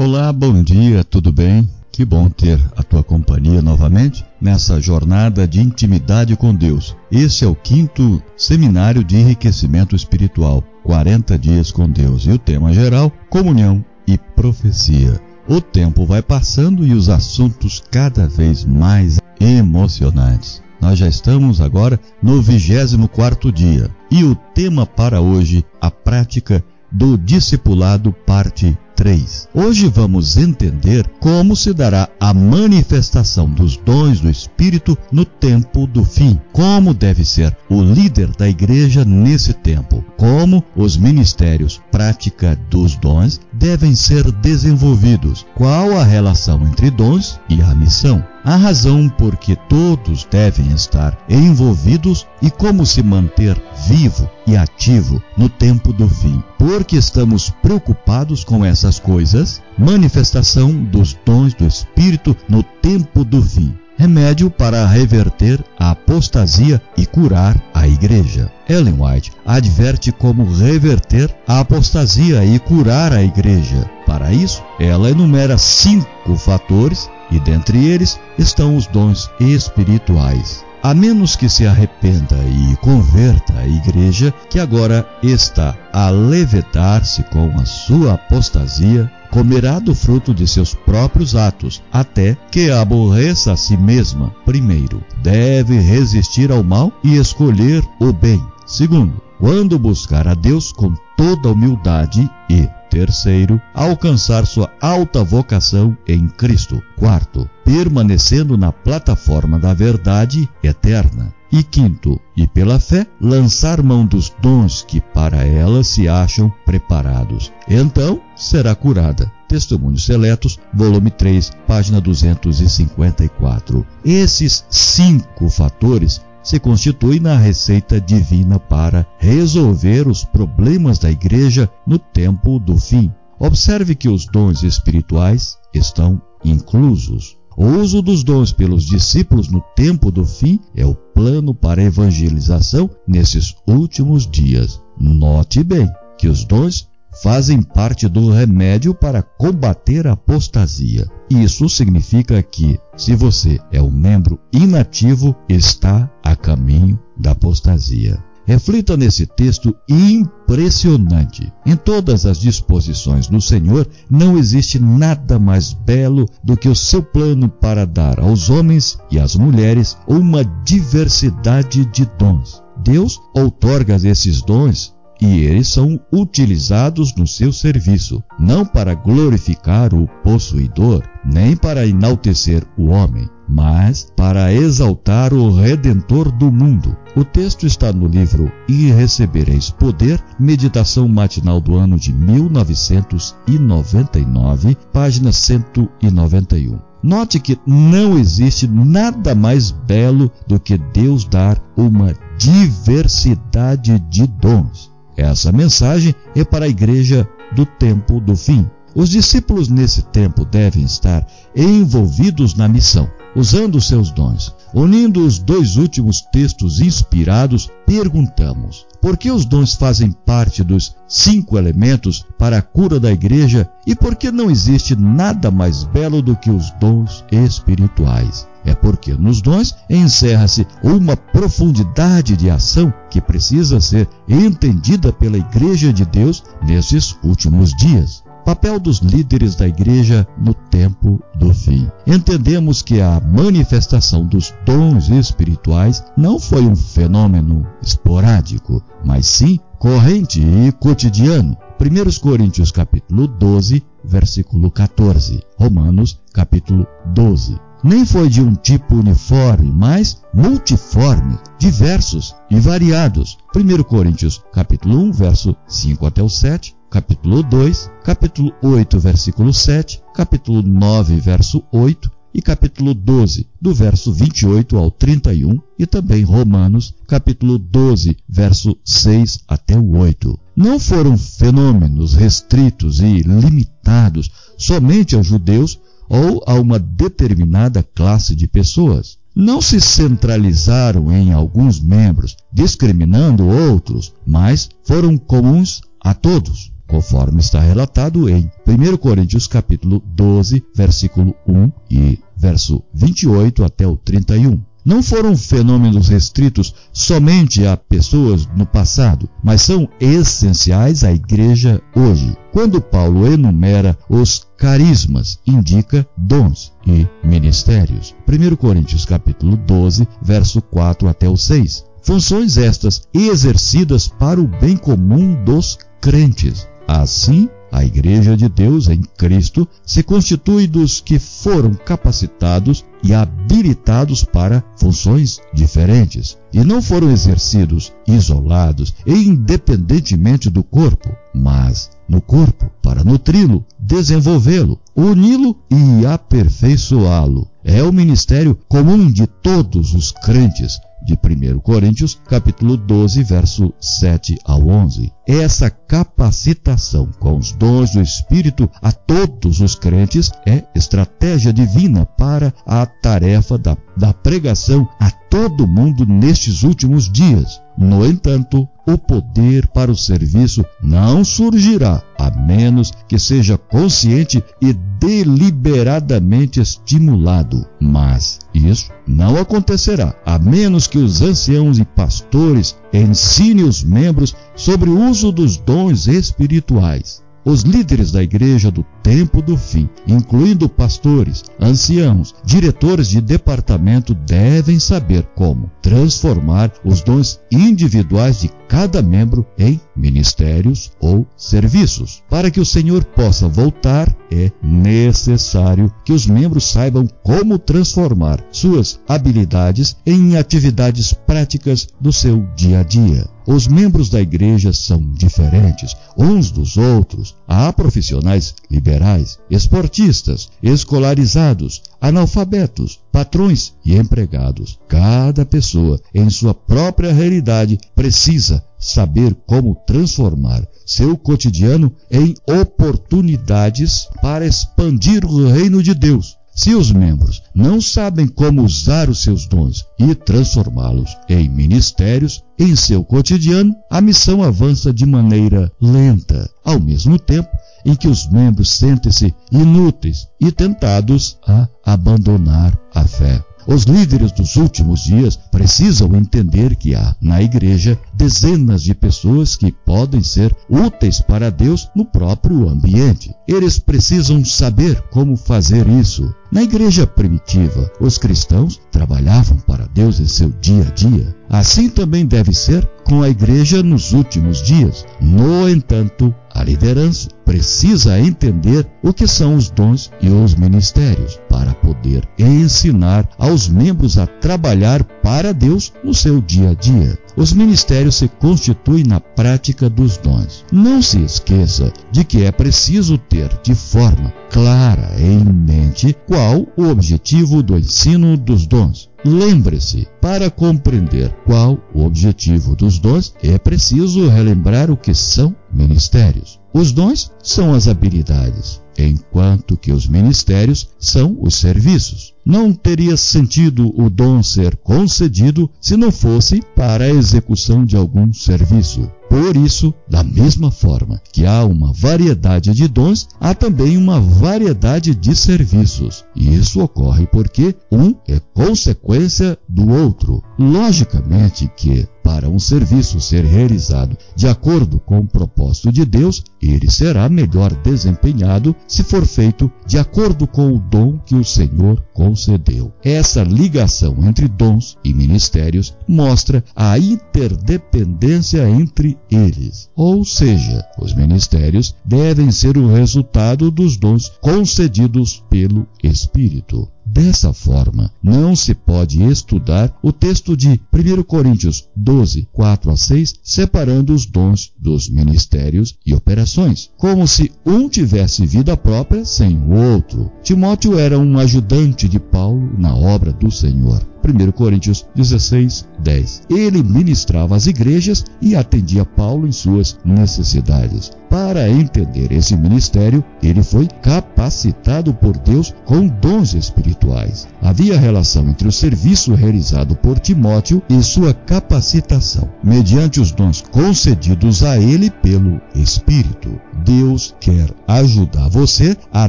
Olá, bom dia, tudo bem? Que bom ter a tua companhia novamente nessa jornada de intimidade com Deus. Esse é o quinto seminário de enriquecimento espiritual, 40 dias com Deus. E o tema geral: comunhão e profecia. O tempo vai passando e os assuntos cada vez mais emocionantes. Nós já estamos agora no 24 dia e o tema para hoje, a prática do discipulado, parte 3. Hoje vamos entender como se dará a manifestação dos dons do Espírito no tempo do fim, como deve ser o líder da igreja nesse tempo, como os ministérios prática dos dons devem ser desenvolvidos, qual a relação entre dons e a missão a razão por que todos devem estar envolvidos e como se manter vivo e ativo no tempo do fim. Porque estamos preocupados com essas coisas, manifestação dos dons do Espírito no tempo do fim remédio para reverter a apostasia e curar a igreja. Ellen White adverte como reverter a apostasia e curar a igreja. Para isso, ela enumera cinco fatores e dentre eles estão os dons espirituais. A menos que se arrependa e converta a igreja, que agora está a levedar-se com a sua apostasia, comerá do fruto de seus próprios atos, até que aborreça a si mesma. Primeiro, deve resistir ao mal e escolher o bem. Segundo, quando buscar a Deus com toda humildade e Terceiro, alcançar sua alta vocação em Cristo. Quarto, permanecendo na plataforma da verdade eterna. E quinto, e pela fé, lançar mão dos dons que para ela se acham preparados. Então será curada. Testemunhos Seletos, volume 3, página 254. Esses cinco fatores se constitui na receita divina para resolver os problemas da igreja no tempo do fim. Observe que os dons espirituais estão inclusos. O uso dos dons pelos discípulos no tempo do fim é o plano para a evangelização nesses últimos dias. Note bem que os dons fazem parte do remédio para combater a apostasia. Isso significa que, se você é um membro inativo, está a caminho da apostasia. Reflita nesse texto impressionante. Em todas as disposições do Senhor, não existe nada mais belo do que o seu plano para dar aos homens e às mulheres uma diversidade de dons. Deus outorga esses dons e eles são utilizados no seu serviço, não para glorificar o possuidor, nem para enaltecer o homem, mas para exaltar o Redentor do mundo. O texto está no livro E Recebereis Poder, meditação matinal do ano de 1999, página 191. Note que não existe nada mais belo do que Deus dar uma diversidade de dons. Essa mensagem é para a igreja do tempo do fim. Os discípulos nesse tempo devem estar envolvidos na missão, usando seus dons. Unindo os dois últimos textos inspirados, perguntamos: por que os dons fazem parte dos cinco elementos para a cura da igreja e por que não existe nada mais belo do que os dons espirituais? É porque nos dons encerra-se uma profundidade de ação que precisa ser entendida pela Igreja de Deus nesses últimos dias. Papel dos líderes da igreja no tempo do fim. Entendemos que a manifestação dos dons espirituais não foi um fenômeno esporádico, mas sim corrente e cotidiano. 1 Coríntios capítulo 12, versículo 14. Romanos capítulo 12 nem foi de um tipo uniforme, mas multiforme, diversos e variados. 1 Coríntios capítulo 1, verso 5 até o 7, capítulo 2, capítulo 8, versículo 7, capítulo 9, verso 8 e capítulo 12, do verso 28 ao 31, e também Romanos, capítulo 12, verso 6 até o 8. Não foram fenômenos restritos e limitados somente aos judeus ou a uma determinada classe de pessoas. Não se centralizaram em alguns membros, discriminando outros, mas foram comuns a todos. conforme está relatado em 1 Coríntios capítulo 12, versículo 1 e verso 28 até o 31 não foram fenômenos restritos somente a pessoas no passado, mas são essenciais à igreja hoje. Quando Paulo enumera os carismas, indica dons e ministérios. 1 Coríntios capítulo 12, verso 4 até o 6. Funções estas exercidas para o bem comum dos crentes. Assim, a Igreja de Deus em Cristo se constitui dos que foram capacitados e habilitados para funções diferentes e não foram exercidos isolados e independentemente do corpo, mas no corpo para nutri-lo, desenvolvê-lo, uni-lo e aperfeiçoá-lo. É o ministério comum de todos os crentes, de 1 Coríntios, capítulo 12, verso 7 ao 11. Essa capacitação com os dons do Espírito a todos os crentes é estratégia divina para a tarefa da, da pregação a todo mundo nestes últimos dias. No entanto, o poder para o serviço não surgirá a menos que seja consciente e deliberadamente estimulado. Mas isso não acontecerá a menos que os anciãos e pastores ensinem os membros sobre o uso dos dons espirituais. Os líderes da igreja do tempo do fim, incluindo pastores, anciãos, diretores de departamento, devem saber como transformar os dons individuais de cada membro em ministérios ou serviços. Para que o Senhor possa voltar, é necessário que os membros saibam como transformar suas habilidades em atividades práticas do seu dia a dia. Os membros da igreja são diferentes uns dos outros. Há profissionais liberais, esportistas, escolarizados, analfabetos, patrões e empregados. Cada pessoa, em sua própria realidade, precisa saber como transformar seu cotidiano em oportunidades para expandir o reino de Deus. Se os membros não sabem como usar os seus dons e transformá-los em ministérios em seu cotidiano, a missão avança de maneira lenta, ao mesmo tempo em que os membros sentem-se inúteis e tentados a abandonar a fé. Os líderes dos últimos dias precisam entender que há na igreja dezenas de pessoas que podem ser úteis para Deus no próprio ambiente. Eles precisam saber como fazer isso. Na igreja primitiva, os cristãos trabalhavam para Deus em seu dia a dia. Assim também deve ser com a igreja nos últimos dias. No entanto, a liderança precisa entender o que são os dons e os ministérios para poder ensinar aos membros a trabalhar para Deus no seu dia a dia. Os ministérios se constituem na prática dos dons. Não se esqueça de que é preciso ter de forma clara em mente qual o objetivo do ensino dos dons. Lembre-se, para compreender qual o objetivo dos dons, é preciso relembrar o que são ministérios. Os dons são as habilidades, enquanto que os ministérios são os serviços. Não teria sentido o dom ser concedido se não fosse para a execução de algum serviço. Por isso, da mesma forma que há uma variedade de dons, há também uma variedade de serviços. E isso ocorre porque um é consequência do outro. Logicamente que para um serviço ser realizado de acordo com o propósito de Deus, ele será melhor desempenhado se for feito de acordo com o dom que o Senhor concedeu. Essa ligação entre dons e ministérios mostra a interdependência entre eles. Ou seja, os ministérios devem ser o resultado dos dons concedidos pelo Espírito. Dessa forma, não se pode estudar o texto de 1 Coríntios 12, 4 a 6, separando os dons dos ministérios e operações, como se um tivesse vida própria sem o outro. Timóteo era um ajudante de Paulo na obra do Senhor. 1 Coríntios 16, 10. Ele ministrava às igrejas e atendia Paulo em suas necessidades. Para entender esse ministério, ele foi capacitado por Deus com dons espirituais. Havia relação entre o serviço realizado por Timóteo e sua capacitação, mediante os dons concedidos a ele pelo Espírito. Deus quer ajudar você a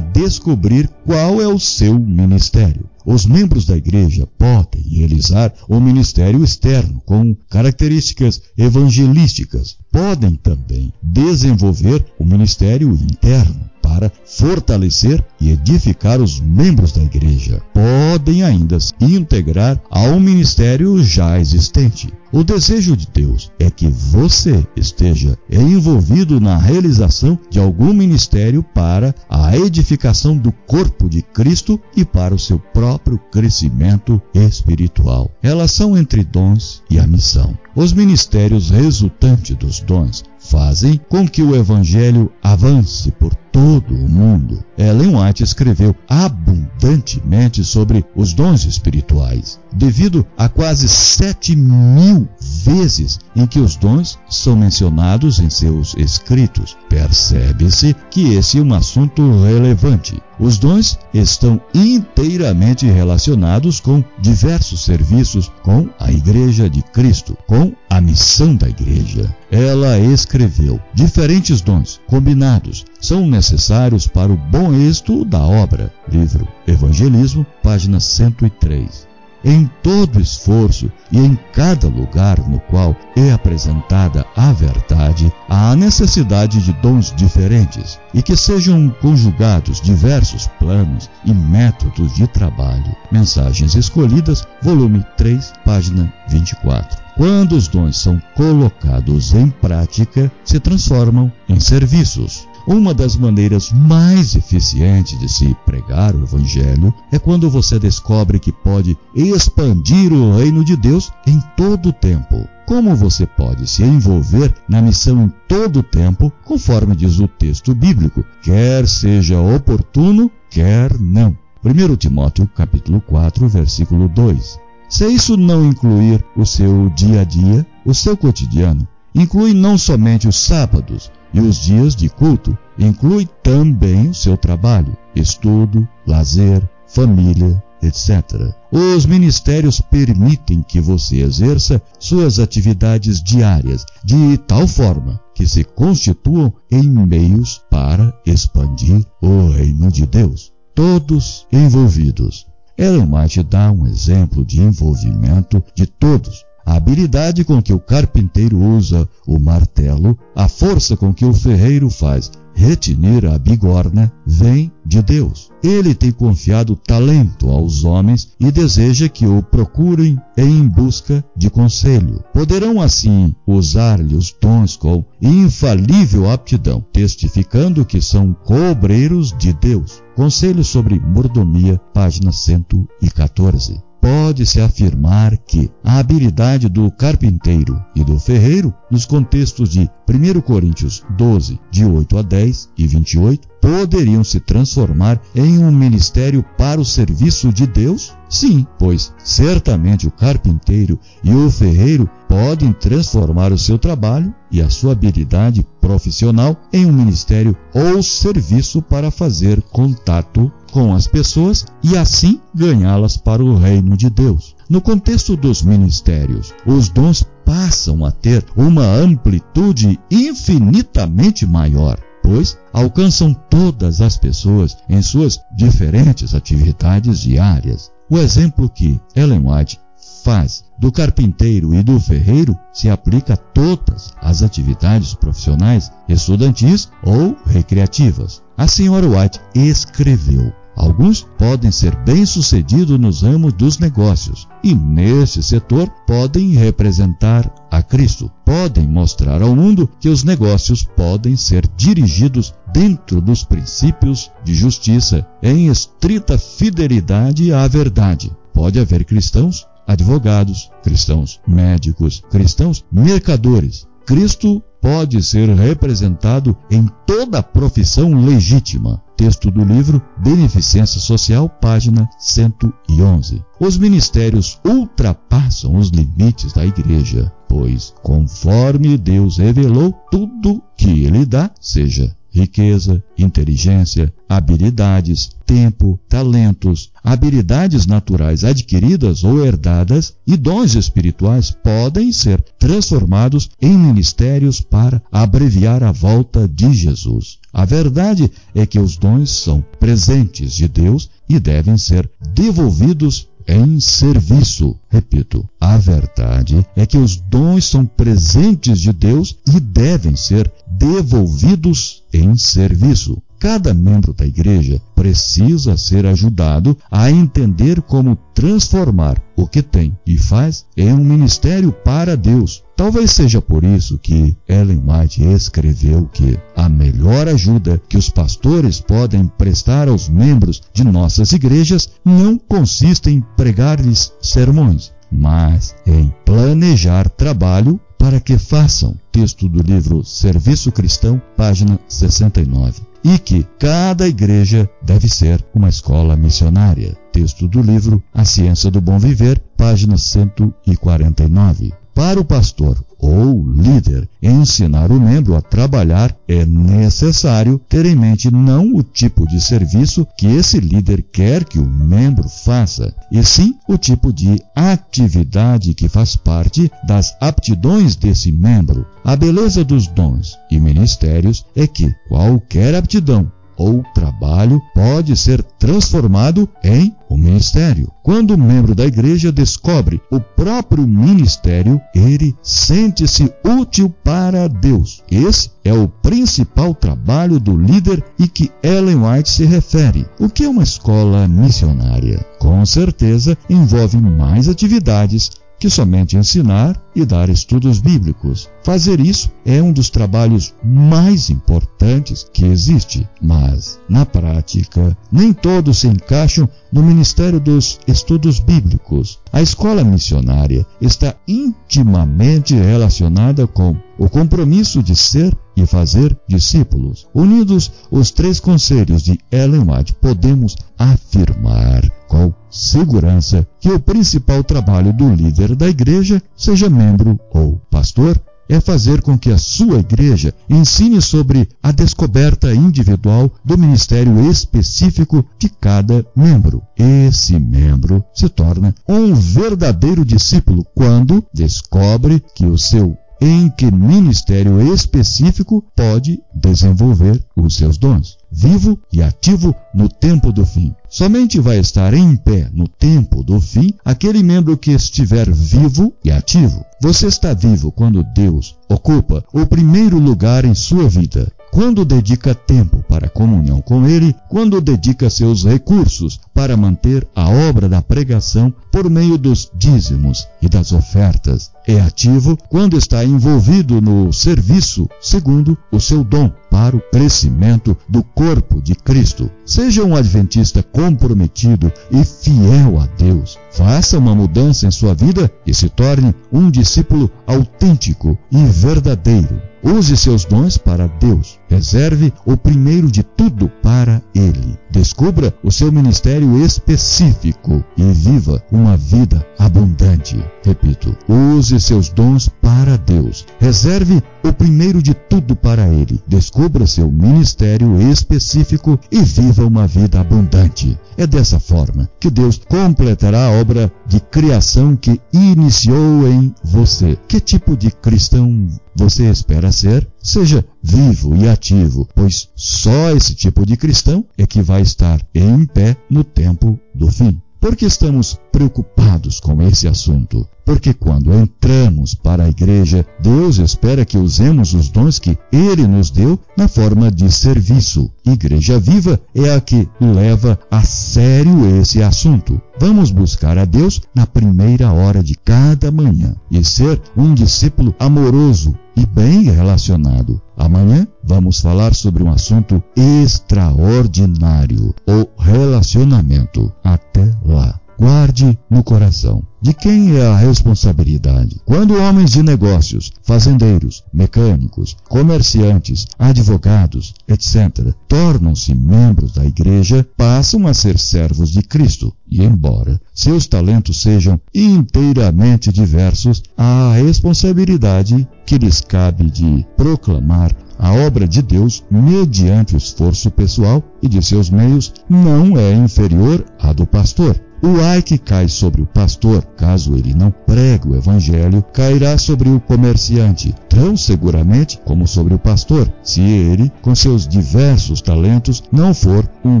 descobrir qual é o seu ministério. Os membros da igreja podem realizar o ministério externo com características evangelísticas. Podem também desenvolver o ministério interno para fortalecer e edificar os membros da igreja. Podem ainda se integrar ao ministério já existente. O desejo de Deus é que você esteja envolvido na realização de algum ministério para a edificação do corpo de Cristo e para o seu próprio crescimento espiritual. Relação entre dons e a missão. Os ministérios resultantes dos dons fazem com que o evangelho avance por todo o mundo. Ellen White escreveu abundantemente sobre os dons espirituais, devido a quase sete mil vezes em que os dons são mencionados em seus escritos. Percebe-se que esse é um assunto relevante. Os dons estão inteiramente relacionados com diversos serviços com a Igreja de Cristo, com a missão da Igreja. Ela escreveu: diferentes dons combinados são necessários para o bom êxito da obra. Livro Evangelismo, página 103 em todo esforço e em cada lugar no qual é apresentada a verdade, há necessidade de dons diferentes e que sejam conjugados diversos planos e métodos de trabalho. Mensagens Escolhidas, volume 3, página 24. Quando os dons são colocados em prática, se transformam em serviços. Uma das maneiras mais eficientes de se pregar o Evangelho é quando você descobre que pode expandir o reino de Deus em todo o tempo. Como você pode se envolver na missão em todo o tempo, conforme diz o texto bíblico, quer seja oportuno, quer não. 1 Timóteo capítulo 4, versículo 2. Se isso não incluir o seu dia a dia, o seu cotidiano, inclui não somente os sábados, e os dias de culto inclui também o seu trabalho, estudo, lazer, família, etc. Os ministérios permitem que você exerça suas atividades diárias de tal forma que se constituam em meios para expandir o reino de Deus. Todos envolvidos. Ellen White dá um exemplo de envolvimento de todos a habilidade com que o carpinteiro usa o martelo, a força com que o ferreiro faz retinir a bigorna, vem de Deus. Ele tem confiado talento aos homens e deseja que o procurem em busca de conselho. Poderão assim usar-lhe os dons com infalível aptidão, testificando que são cobreiros de Deus. Conselho sobre mordomia, página 114 pode-se afirmar que a habilidade do carpinteiro e do ferreiro, nos contextos de 1 Coríntios 12, de 8 a 10 e 28, poderiam se transformar em um ministério para o serviço de Deus? Sim, pois certamente o carpinteiro e o ferreiro podem transformar o seu trabalho e a sua habilidade profissional em um ministério ou serviço para fazer contato com as pessoas e assim ganhá-las para o reino de Deus. No contexto dos ministérios, os dons passam a ter uma amplitude infinitamente maior, pois alcançam todas as pessoas em suas diferentes atividades diárias. O exemplo que Ellen White faz do carpinteiro e do ferreiro se aplica a todas as atividades profissionais, estudantis ou recreativas. A senhora White escreveu: Alguns podem ser bem-sucedidos nos ramos dos negócios e, nesse setor, podem representar a Cristo. Podem mostrar ao mundo que os negócios podem ser dirigidos dentro dos princípios de justiça, em estrita fidelidade à verdade. Pode haver cristãos advogados, cristãos médicos, cristãos mercadores. Cristo pode ser representado em toda profissão legítima. Texto do livro Beneficência Social, página 111. Os ministérios ultrapassam os limites da igreja, pois, conforme Deus revelou, tudo que ele dá, seja riqueza, inteligência, habilidades, tempo, talentos, habilidades naturais adquiridas ou herdadas e dons espirituais podem ser transformados em ministérios para abreviar a volta de Jesus. A verdade é que os dons são presentes de Deus e devem ser devolvidos em serviço. Repito, a verdade é que os dons são presentes de Deus e devem ser devolvidos em serviço. Cada membro da igreja precisa ser ajudado a entender como transformar o que tem e faz em um ministério para Deus. Talvez seja por isso que Ellen White escreveu que a melhor ajuda que os pastores podem prestar aos membros de nossas igrejas não consiste em pregar-lhes sermões, mas em planejar trabalho para que façam. Texto do livro Serviço Cristão, página 69 e que cada igreja deve ser uma escola missionária. Texto do livro A Ciência do Bom Viver, página 149. Para o pastor ou líder ensinar o membro a trabalhar, é necessário ter em mente não o tipo de serviço que esse líder quer que o membro faça, e sim o tipo de atividade que faz parte das aptidões desse membro. A beleza dos dons e ministérios é que qualquer aptidão ou trabalho pode ser transformado em um ministério. Quando o um membro da igreja descobre o próprio ministério, ele sente-se útil para Deus. Esse é o principal trabalho do líder e que Ellen White se refere. O que é uma escola missionária? Com certeza envolve mais atividades que somente ensinar e dar estudos bíblicos. Fazer isso é um dos trabalhos mais importantes que existe, mas, na prática, nem todos se encaixam no ministério dos estudos bíblicos. A escola missionária está intimamente relacionada com o compromisso de ser e fazer discípulos. Unidos os três conselhos de Ellen White, podemos afirmar com segurança que o principal trabalho do líder da igreja, seja membro ou pastor, é fazer com que a sua igreja ensine sobre a descoberta individual do ministério específico de cada membro. Esse membro se torna um verdadeiro discípulo quando descobre que o seu em que ministério específico pode desenvolver os seus dons vivo e ativo no tempo do fim. Somente vai estar em pé no tempo do fim aquele membro que estiver vivo e ativo. Você está vivo quando Deus ocupa o primeiro lugar em sua vida. Quando dedica tempo para comunhão com Ele, quando dedica seus recursos para manter a obra da pregação por meio dos dízimos e das ofertas. É ativo quando está envolvido no serviço segundo o seu dom para o crescimento do corpo de Cristo. Seja um adventista comprometido e fiel a Deus. Faça uma mudança em sua vida e se torne um discípulo autêntico e verdadeiro. Use seus dons para Deus. Reserve o primeiro de tudo para Ele. Descubra o seu ministério específico e viva uma vida abundante. Repito, use seus dons para Deus. Reserve o primeiro de tudo para Ele. Descubra seu ministério específico e viva uma vida abundante. É dessa forma que Deus completará a obra de criação que iniciou em você. Que tipo de cristão você espera ser? Seja vivo e ativo, pois só esse tipo de cristão é que vai estar em pé no tempo do fim. Por que estamos preocupados com esse assunto? Porque quando entramos para a igreja, Deus espera que usemos os dons que Ele nos deu na forma de serviço. Igreja Viva é a que leva a sério esse assunto. Vamos buscar a Deus na primeira hora de cada manhã e ser um discípulo amoroso e bem relacionado. Amanhã vamos falar sobre um assunto extraordinário: o relacionamento. Até lá. Guarde no coração. De quem é a responsabilidade? Quando homens de negócios, fazendeiros, mecânicos, comerciantes, advogados, etc., tornam-se membros da igreja, passam a ser servos de Cristo. E embora seus talentos sejam inteiramente diversos, há a responsabilidade que lhes cabe de proclamar A obra de Deus, mediante o esforço pessoal e de seus meios, não é inferior à do pastor. O ai que cai sobre o pastor, caso ele não pregue o evangelho, cairá sobre o comerciante, tão seguramente como sobre o pastor, se ele, com seus diversos talentos, não for um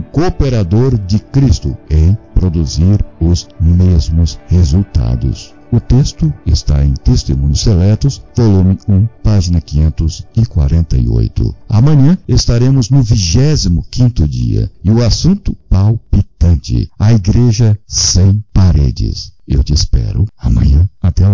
cooperador de Cristo em produzir os mesmos resultados. O texto está em Testemunhos Seletos, volume 1, página 548. Amanhã estaremos no 25 dia e o assunto palpitante: a igreja sem paredes. Eu te espero amanhã. Até lá.